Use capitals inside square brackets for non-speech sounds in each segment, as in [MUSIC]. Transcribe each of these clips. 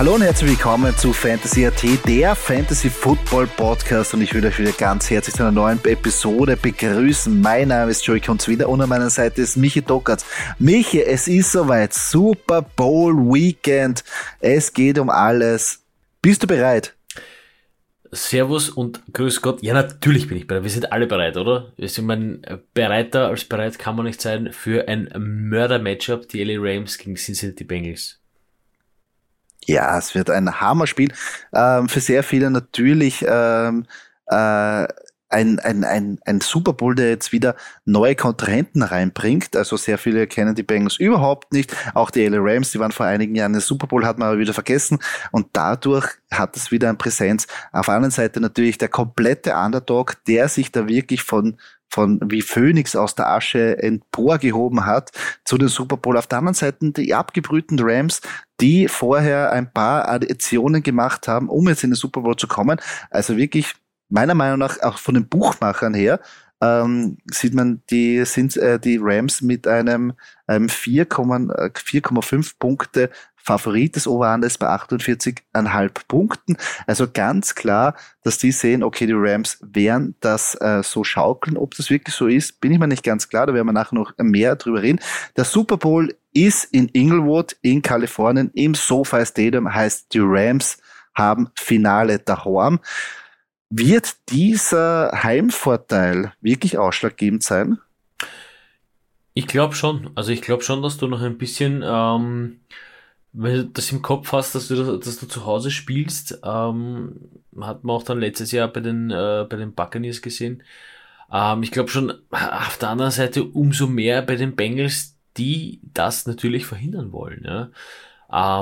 Hallo und herzlich willkommen zu Fantasy AT, der Fantasy Football Podcast und ich will euch wieder ganz herzlich zu einer neuen Episode begrüßen. Mein Name ist Joey Kunz wieder und an meiner Seite ist Michi Dockertz. Michi, es ist soweit, Super Bowl Weekend, es geht um alles. Bist du bereit? Servus und grüß Gott. Ja, natürlich bin ich bereit. Wir sind alle bereit, oder? Wir sind mein, bereiter als bereit kann man nicht sein für ein Mörder-Matchup, die LA Rams gegen Cincinnati Bengals. Ja, es wird ein Hammerspiel. Ähm, für sehr viele natürlich ähm, äh, ein, ein, ein, ein Super Bowl, der jetzt wieder neue Kontrahenten reinbringt. Also sehr viele kennen die Bengals überhaupt nicht. Auch die LA Rams, die waren vor einigen Jahren im Super Bowl, hat man aber wieder vergessen. Und dadurch hat es wieder eine Präsenz. Auf der anderen Seite natürlich der komplette Underdog, der sich da wirklich von von wie Phoenix aus der Asche emporgehoben hat zu den Super Bowl. Auf der anderen Seite die abgebrühten Rams, die vorher ein paar Additionen gemacht haben, um jetzt in den Super Bowl zu kommen. Also wirklich meiner Meinung nach auch von den Buchmachern her ähm, sieht man, die sind äh, die Rams mit einem, einem 4,5 Punkte Favorit des Overhandels bei 48,5 Punkten. Also ganz klar, dass die sehen, okay, die Rams werden das äh, so schaukeln. Ob das wirklich so ist, bin ich mir nicht ganz klar. Da werden wir nachher noch mehr drüber reden. Der Super Bowl ist in Inglewood in Kalifornien im SoFi Stadium, heißt die Rams haben Finale daheim. Wird dieser Heimvorteil wirklich ausschlaggebend sein? Ich glaube schon. Also ich glaube schon, dass du noch ein bisschen, ähm, wenn du das im Kopf hast, dass du, dass du zu Hause spielst, ähm, hat man auch dann letztes Jahr bei den, äh, bei den Buccaneers gesehen. Ähm, ich glaube schon, auf der anderen Seite umso mehr bei den Bengals, die das natürlich verhindern wollen. Ja?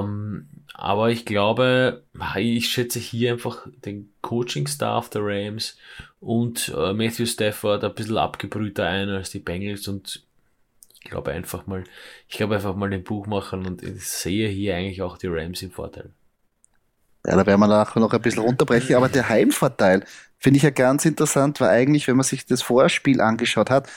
Ähm, aber ich glaube, ich schätze hier einfach den Coaching-Staff der Rams und äh, Matthew Stafford ein bisschen abgebrühter ein als die Bengals und ich glaube einfach mal, ich glaube einfach mal den Buchmachern und ich sehe hier eigentlich auch die Rams im Vorteil. Ja, da werden wir nachher noch ein bisschen runterbrechen, aber der Heimvorteil finde ich ja ganz interessant, weil eigentlich, wenn man sich das Vorspiel angeschaut hat,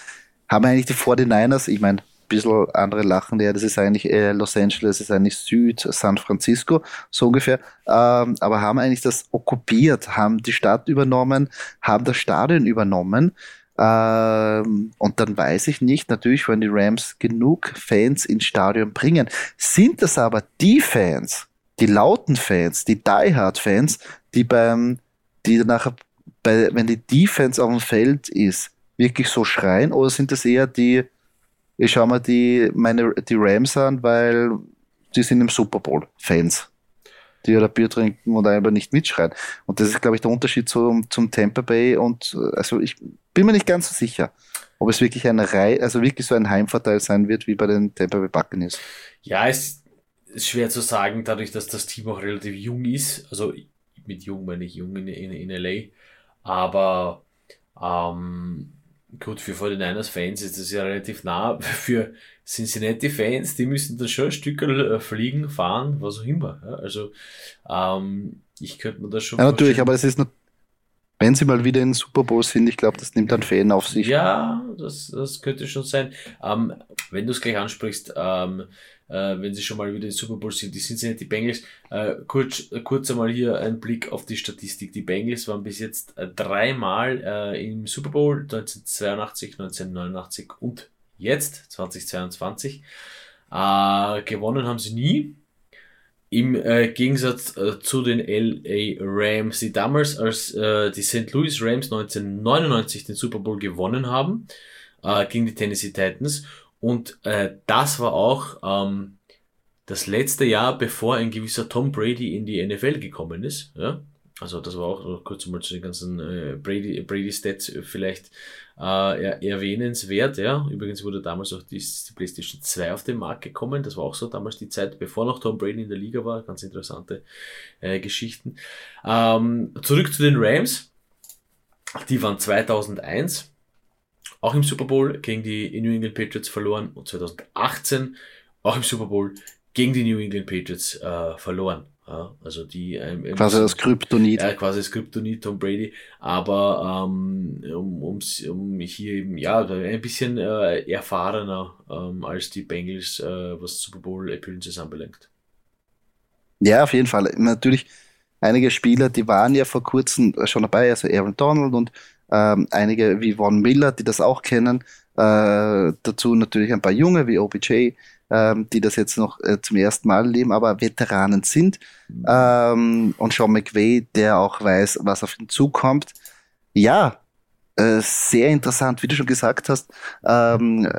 haben eigentlich die 49ers, ich meine, bisschen andere lachen, ja, das ist eigentlich äh, Los Angeles, ist eigentlich Süd San Francisco, so ungefähr, ähm, aber haben eigentlich das okkupiert, haben die Stadt übernommen, haben das Stadion übernommen. Ähm, und dann weiß ich nicht, natürlich, wenn die Rams genug Fans ins Stadion bringen. Sind das aber die Fans, die lauten Fans, die Die-Hard-Fans, die beim, die nachher, bei, wenn die Defense auf dem Feld ist, wirklich so schreien, oder sind das eher die, ich schaue mir die, meine, die Rams an, weil die sind im Super Bowl Fans, die ja Bier trinken und einfach nicht mitschreien. Und das ist, glaube ich, der Unterschied zum, zum Tampa Bay und also ich bin mir nicht ganz so sicher, ob es wirklich eine Reihe, also wirklich so ein Heimvorteil sein wird wie bei den Tampa Bay Buccaneers. Ja, es ist schwer zu sagen, dadurch, dass das Team auch relativ jung ist. Also mit jung meine ich jung in, in, in LA. Aber ähm, Gut, für 49ers-Fans ist das ja relativ nah. [LAUGHS] Für Cincinnati-Fans, die müssen dann schon ein Stück fliegen, fahren, was auch immer. Also, ähm, ich könnte mir das schon. Ja, natürlich, aber es ist, noch, wenn sie mal wieder in Super Bowl sind, ich glaube, das nimmt dann Fan auf sich. Ja, das, das könnte schon sein. Ähm, wenn du es gleich ansprichst, ähm, äh, wenn sie schon mal wieder in Super Bowl sind. Die Cincinnati Bengals. Äh, kurz, kurz einmal hier ein Blick auf die Statistik. Die Bengals waren bis jetzt äh, dreimal äh, im Super Bowl 1982, 1989 und jetzt 2022. Äh, gewonnen haben sie nie. Im äh, Gegensatz äh, zu den LA Rams, die damals als äh, die St. Louis Rams 1999 den Super Bowl gewonnen haben äh, gegen die Tennessee Titans und äh, das war auch ähm, das letzte Jahr, bevor ein gewisser Tom Brady in die NFL gekommen ist. Ja? Also das war auch kurz mal zu den ganzen äh, Brady, Brady Stats vielleicht äh, erwähnenswert. Ja. Übrigens wurde damals auch die, die PlayStation 2 auf den Markt gekommen. Das war auch so damals die Zeit, bevor noch Tom Brady in der Liga war. Ganz interessante äh, Geschichten. Ähm, zurück zu den Rams. Die waren 2001 auch im Super Bowl gegen die New England Patriots verloren und 2018 auch im Super Bowl gegen die New England Patriots äh, verloren. Ja, also die ähm, quasi das Kryptonit. Ja, quasi das Kryptonit Tom Brady. Aber ähm, um, um, um hier eben ja ein bisschen äh, erfahrener ähm, als die Bengals, äh, was Super Bowl Appearances anbelangt. Ja, auf jeden Fall. Natürlich einige Spieler, die waren ja vor kurzem schon dabei, also Aaron Donald und ähm, einige wie Von Miller, die das auch kennen. Äh, dazu natürlich ein paar Junge wie OBJ, ähm, die das jetzt noch äh, zum ersten Mal leben, aber Veteranen sind. Ähm, und Sean McVay, der auch weiß, was auf ihn zukommt. Ja, äh, sehr interessant, wie du schon gesagt hast. Ähm, äh,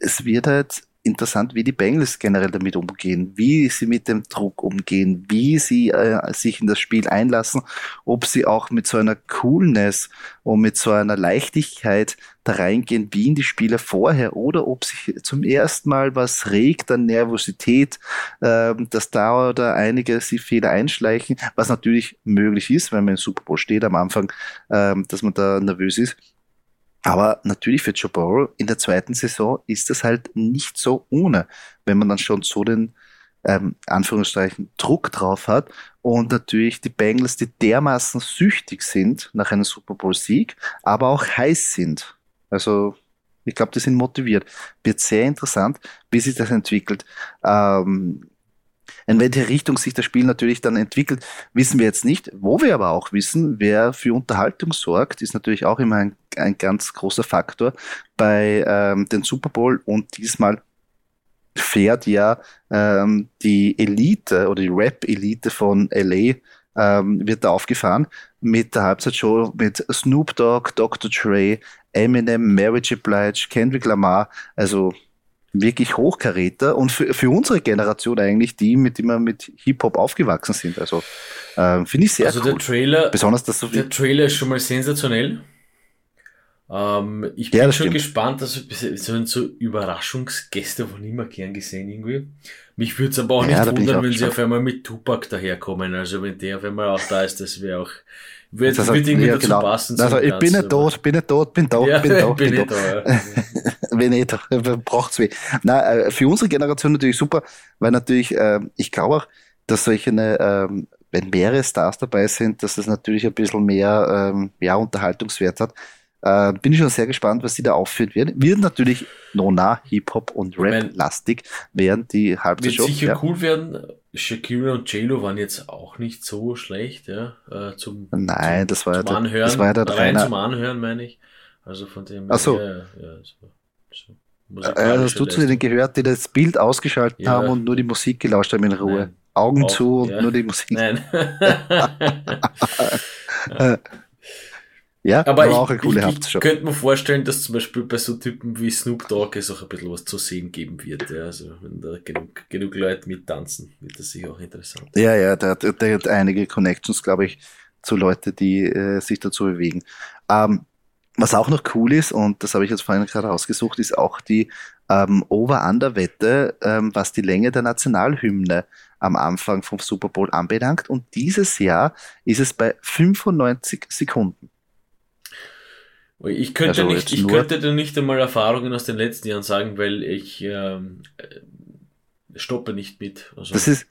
es wird halt interessant, wie die Bengals generell damit umgehen, wie sie mit dem Druck umgehen, wie sie äh, sich in das Spiel einlassen, ob sie auch mit so einer Coolness und mit so einer Leichtigkeit da reingehen wie in die Spiele vorher oder ob sich zum ersten Mal was regt an Nervosität, äh, dass da oder einige sie Fehler einschleichen, was natürlich möglich ist, wenn man im Super Bowl steht am Anfang, äh, dass man da nervös ist. Aber natürlich für Joe Burrow in der zweiten Saison ist das halt nicht so ohne, wenn man dann schon so den ähm, Anführungszeichen Druck drauf hat und natürlich die Bengals, die dermaßen süchtig sind nach einem Super Bowl Sieg, aber auch heiß sind. Also ich glaube, die sind motiviert. Wird sehr interessant, wie sich das entwickelt. Ähm, in welche Richtung sich das Spiel natürlich dann entwickelt, wissen wir jetzt nicht. Wo wir aber auch wissen, wer für Unterhaltung sorgt, ist natürlich auch immer ein, ein ganz großer Faktor bei ähm, den Super Bowl und diesmal fährt ja ähm, die Elite oder die Rap-Elite von LA ähm, wird da aufgefahren mit der Halbzeitshow mit Snoop Dogg, Dr. Dre, Eminem, Mary J. Blige, Kendrick Lamar, also wirklich Hochkaräter und für, für unsere Generation eigentlich die, mit die wir mit Hip-Hop aufgewachsen sind. Also äh, finde ich sehr also cool. der Trailer, Besonders dass so der Trailer ist schon mal sensationell. Ähm, ich bin ja, schon stimmt. gespannt, also so, so Überraschungsgäste von immer gern gesehen irgendwie. Mich würde es aber auch ja, nicht wundern, auch wenn gespannt. sie auf einmal mit Tupac daherkommen. Also wenn der auf einmal auch da ist, das wäre auch wird, das wird irgendwie ja, dazu genau. passen. Also ich bin nicht tot, bin nicht tot, bin da, ja, bin [LAUGHS] da, bin, bin ja. [LAUGHS] Wenn nicht, [LAUGHS] braucht's weh. Na, äh, für unsere Generation natürlich super, weil natürlich, äh, ich glaube auch, dass solche, ähm, wenn mehrere Stars dabei sind, dass das natürlich ein bisschen mehr ähm, ja, Unterhaltungswert hat. Äh, bin ich schon sehr gespannt, was sie da aufführen werden. Wird natürlich Nona, Hip-Hop und Rap-lastig während die Halbzeitshow. Wird sicher ja. cool werden. Shakira und JLo waren jetzt auch nicht so schlecht, ja, äh, zum, Nein, zum, das war zum ja Anhören. Das war ja der rein zum Anhören, meine ich. Also von dem. Ach so. Ja, ja, so, so äh, hast du zu denen gehört, die das Bild ausgeschaltet ja. haben und nur die Musik gelauscht haben in Ruhe? Nein. Augen auch, zu und nur die Musik. Nein. [LAUGHS] [LAUGHS] Ja, aber ich, auch eine coole ich, ich könnte mir vorstellen, dass zum Beispiel bei so Typen wie Snoop Dogg es auch ein bisschen was zu sehen geben wird. Ja. Also wenn da genug, genug Leute mittanzen, wird das sicher auch interessant. Ja, ja, der, der, der hat einige Connections, glaube ich, zu Leuten, die äh, sich dazu bewegen. Ähm, was auch noch cool ist, und das habe ich jetzt vorhin gerade rausgesucht, ist auch die ähm, Over-Under-Wette, ähm, was die Länge der Nationalhymne am Anfang vom Super Bowl anbelangt. Und dieses Jahr ist es bei 95 Sekunden. Ich könnte, also nicht, ich könnte dir nicht einmal Erfahrungen aus den letzten Jahren sagen, weil ich ähm, äh, stoppe nicht mit. Also. Das ist,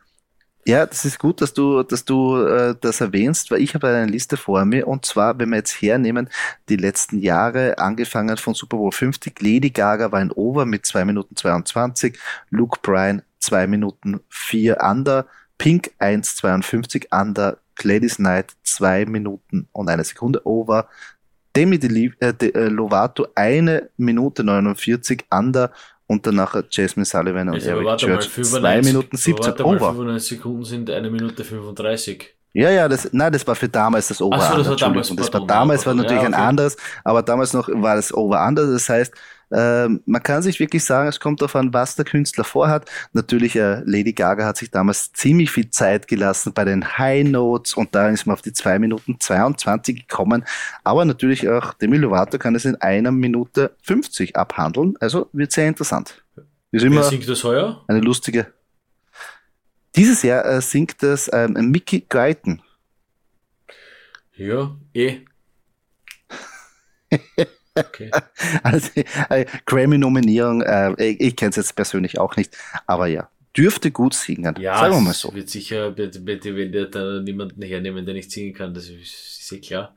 ja, das ist gut, dass du, dass du äh, das erwähnst, weil ich habe eine Liste vor mir. Und zwar, wenn wir jetzt hernehmen, die letzten Jahre, angefangen von Super Bowl 50, Lady Gaga war ein Over mit 2 Minuten 22, Luke Bryan 2 Minuten 4 Under, Pink 1,52 Under, Gladys Knight 2 Minuten und eine Sekunde Over, Demi De, äh, De äh, Lovato eine Minute 49 under und danach Jasmine Sullivan und also, Eric Church 2 Minuten 17 over. 95 Sekunden sind eine Minute 35. Ja, ja, das, nein, das war für damals das Over-Under. So, das war damals, das war, damals war natürlich ja, okay. ein anderes, aber damals noch war das Over-Under. Das heißt, ähm, man kann sich wirklich sagen, es kommt darauf an, was der Künstler vorhat. Natürlich, äh, Lady Gaga hat sich damals ziemlich viel Zeit gelassen bei den High Notes und da ist man auf die 2 Minuten 22 gekommen. Aber natürlich auch Demi Lovato kann es in einer Minute 50 abhandeln. Also wird sehr interessant. Ist immer Wer singt das heuer? Eine lustige. Dieses Jahr äh, singt das ähm, Mickey Guyton. Ja, eh. [LAUGHS] Okay. [LAUGHS] Also, äh, Grammy-Nominierung, äh, ich, ich kenne es jetzt persönlich auch nicht, aber ja, dürfte gut singen. Ja, sagen wir mal so. wird sicher, wenn der da niemanden hernehmen, der nicht singen kann, das ist, ist eh klar.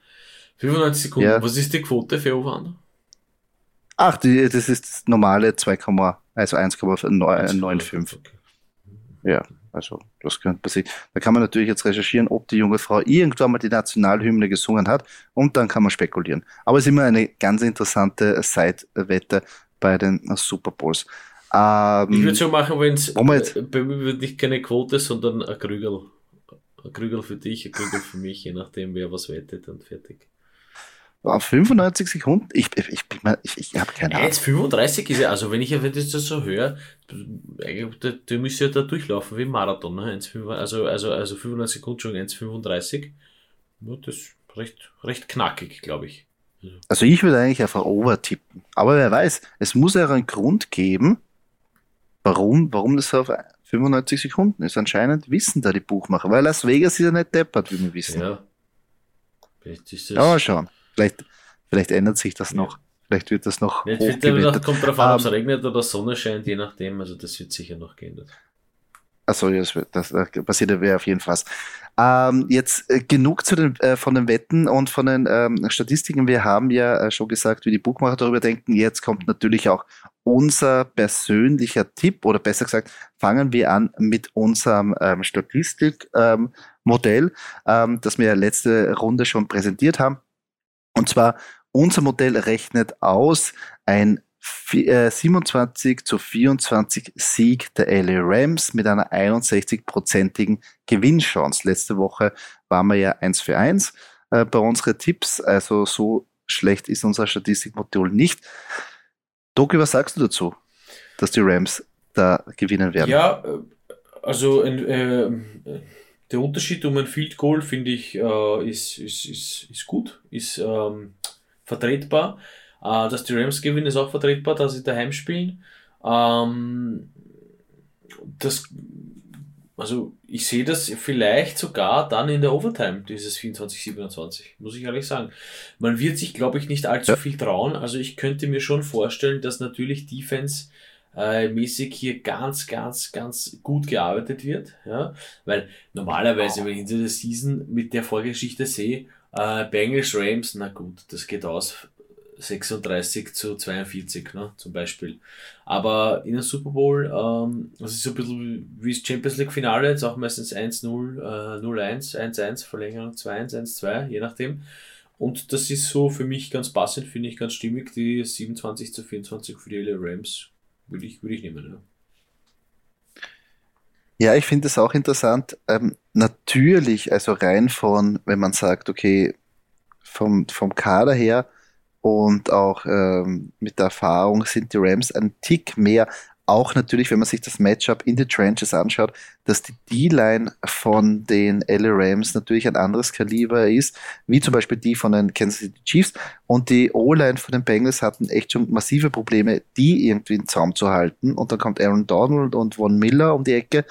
95 Sekunden, ja. was ist die Quote für Over Ach, die, das ist das normale 2, also 1,95. Okay. Ja. Also das könnte passieren. Da kann man natürlich jetzt recherchieren, ob die junge Frau irgendwann mal die Nationalhymne gesungen hat und dann kann man spekulieren. Aber es ist immer eine ganz interessante Side-Wette bei den Super Bowls. Ähm, ich würde so machen, wenn es bei mir wird nicht keine Quote, sondern ein Krügel. Ein Krügel für dich, ein Krügel für mich, je nachdem wer was wettet und fertig. Auf 95 Sekunden? Ich, ich, ich, ich, ich habe keine Ahnung. 1,35 ist ja, also wenn ich das so höre, du, du müsst ja da durchlaufen wie ein Marathon. Ne? 1, also, also, also 95 Sekunden schon 1,35. Das ist recht, recht knackig, glaube ich. Also ich würde eigentlich einfach over tippen. Aber wer weiß, es muss ja einen Grund geben, warum, warum das auf 95 Sekunden ist. Anscheinend wissen da die Buchmacher, weil Las Vegas ist ja nicht deppert, wie wir wissen. Ja. Vielleicht ist das ja, mal schauen. Vielleicht, vielleicht ändert sich das noch. Vielleicht wird das noch. Jetzt wird, kommt darauf an, ob es um, regnet oder Sonne scheint, je nachdem. Also das wird sicher noch geändert. Achso, das, das, passiert ja auf jeden Fall. Ähm, jetzt äh, genug zu den, äh, von den Wetten und von den ähm, Statistiken. Wir haben ja äh, schon gesagt, wie die Buchmacher darüber denken. Jetzt kommt natürlich auch unser persönlicher Tipp oder besser gesagt, fangen wir an mit unserem ähm, Statistikmodell, ähm, das wir letzte Runde schon präsentiert haben. Und zwar, unser Modell rechnet aus ein 27 äh, zu 24 Sieg der LA Rams mit einer 61-prozentigen Gewinnchance. Letzte Woche waren wir ja 1 für 1 äh, bei unseren Tipps, also so schlecht ist unser Statistikmodell nicht. Doki, was sagst du dazu, dass die Rams da gewinnen werden? Ja, äh, also äh, der Unterschied um ein Field Goal, finde ich, äh, ist, ist, ist, ist gut, ist ähm, vertretbar. Äh, dass die Rams gewinnen, ist auch vertretbar, dass sie daheim spielen. Ähm, das, also ich sehe das vielleicht sogar dann in der Overtime, dieses 24-27, muss ich ehrlich sagen. Man wird sich, glaube ich, nicht allzu viel trauen. Also ich könnte mir schon vorstellen, dass natürlich Defense äh, mäßig hier ganz, ganz, ganz gut gearbeitet wird. Ja? Weil normalerweise, wenn ich hinter der Season mit der Vorgeschichte sehe, äh, Bengals Rams, na gut, das geht aus 36 zu 42, ne, zum Beispiel. Aber in der Super Bowl, ähm, das ist so ein bisschen wie das Champions League Finale, jetzt auch meistens 1-0, äh, 0-1, 1-1, Verlängerung 2-1, 1-2, je nachdem. Und das ist so für mich ganz passend, finde ich ganz stimmig, die 27 zu 24 für die LA Rams würde ich, würde ich nehmen, ja. Ja, ich finde es auch interessant. Ähm, natürlich, also rein von, wenn man sagt, okay, vom, vom Kader her und auch ähm, mit der Erfahrung sind die Rams ein Tick mehr auch natürlich, wenn man sich das Matchup in the Trenches anschaut, dass die D-Line von den LA Rams natürlich ein anderes Kaliber ist, wie zum Beispiel die von den Kansas City Chiefs. Und die O-Line von den Bengals hatten echt schon massive Probleme, die irgendwie in Zaum zu halten. Und dann kommt Aaron Donald und Von Miller um die Ecke.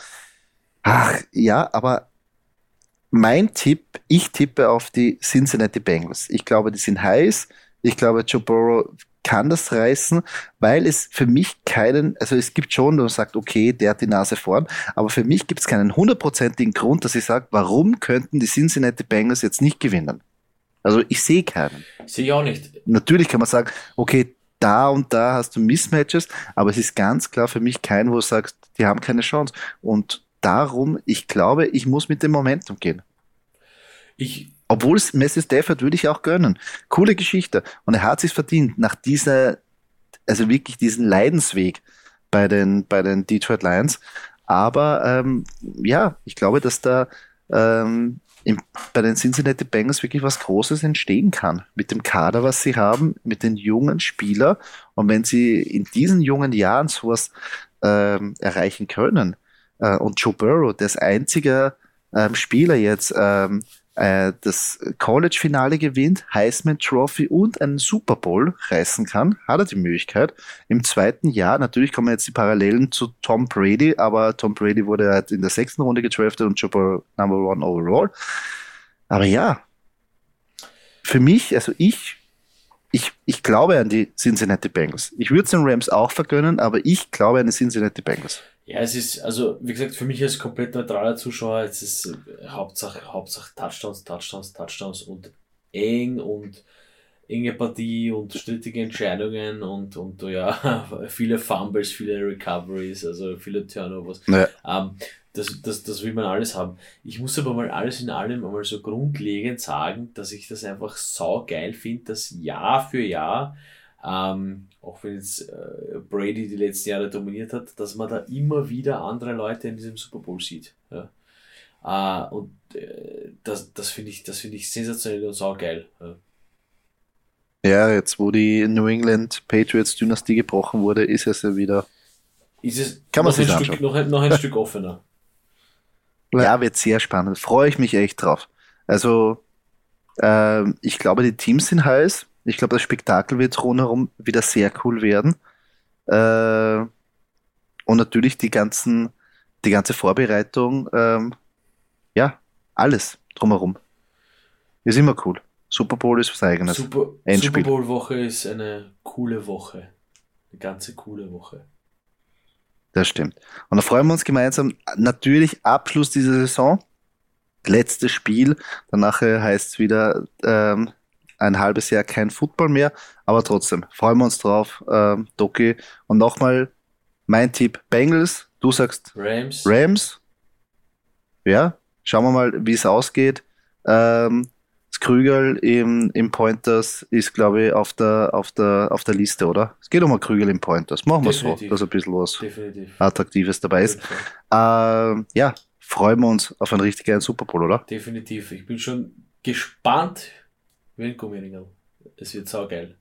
Ach, ja, aber mein Tipp, ich tippe auf die Cincinnati Bengals. Ich glaube, die sind heiß. Ich glaube, Joe Burrow kann das reißen, weil es für mich keinen, also es gibt schon, du sagst, okay, der hat die Nase vorn, aber für mich gibt es keinen hundertprozentigen Grund, dass ich sage, warum könnten die Cincinnati Bengals jetzt nicht gewinnen? Also ich sehe keinen. Sehe ich auch nicht. Natürlich kann man sagen, okay, da und da hast du Mismatches, aber es ist ganz klar für mich kein, wo du sagst, die haben keine Chance. Und darum, ich glaube, ich muss mit dem Momentum gehen. Ich, obwohl es Messi Stafford würde ich auch gönnen. Coole Geschichte. Und er hat sich verdient nach dieser, also wirklich diesen Leidensweg bei den, bei den Detroit Lions. Aber ähm, ja, ich glaube, dass da ähm, im, bei den Cincinnati Bengals wirklich was Großes entstehen kann. Mit dem Kader, was sie haben, mit den jungen Spielern. Und wenn sie in diesen jungen Jahren sowas ähm, erreichen können, äh, und Joe Burrow, das einzige ähm, Spieler jetzt, ähm, äh, das College-Finale gewinnt, Heisman Trophy und einen Super Bowl reißen kann, hat er die Möglichkeit. Im zweiten Jahr, natürlich kommen jetzt die Parallelen zu Tom Brady, aber Tom Brady wurde halt in der sechsten Runde gedraftet und Joe Number One Overall. Aber ja, für mich, also ich, ich, ich glaube an die Cincinnati Bengals. Ich würde es den Rams auch vergönnen, aber ich glaube an die Cincinnati Bengals. Ja, es ist, also wie gesagt, für mich als komplett neutraler Zuschauer, es ist äh, Hauptsache, Hauptsache Touchdowns, Touchdowns, Touchdowns und eng und enge Partie und strittige Entscheidungen und, und ja, [LAUGHS] viele Fumbles, viele Recoveries, also viele Turnovers. Ja. Ähm, das, das, das will man alles haben. Ich muss aber mal alles in allem einmal so grundlegend sagen, dass ich das einfach sau geil finde, dass Jahr für Jahr ähm, auch wenn jetzt äh, Brady die letzten Jahre dominiert hat, dass man da immer wieder andere Leute in diesem Super Bowl sieht. Ja. Äh, und äh, das, das finde ich, das ich sensationell und saugeil. Ja. ja, jetzt wo die New England Patriots Dynastie gebrochen wurde, ist es ja wieder. Ist es Kann man noch, ein Stück, noch, noch ein Stück offener. Ja, wird sehr spannend. Freue ich mich echt drauf. Also, äh, ich glaube, die Teams sind heiß. Ich glaube, das Spektakel wird rundherum wieder sehr cool werden. Äh, und natürlich die ganzen, die ganze Vorbereitung, ähm, ja, alles drumherum. Ist immer cool. Super Bowl ist was eigenes. Super, Super Bowl Woche ist eine coole Woche. Eine ganze coole Woche. Das stimmt. Und da freuen wir uns gemeinsam. Natürlich Abschluss dieser Saison. Letztes Spiel. Danach heißt es wieder ähm, ein halbes Jahr kein Football mehr, aber trotzdem freuen wir uns drauf, ähm, Doki. Und nochmal mein Tipp: Bengals, du sagst Rams. Rams. Ja, schauen wir mal, wie es ausgeht. Ähm, Krügel im, im Pointers ist, glaube ich, auf der, auf, der, auf der Liste, oder? Es geht um ein Krügel im Pointers. Machen wir so, dass ein bisschen was Definitiv. Attraktives dabei ist. Ähm, ja, freuen wir uns auf einen richtig geilen Super Bowl, oder? Definitiv. Ich bin schon gespannt, wie ein Gummiringel. Es wird saugeil.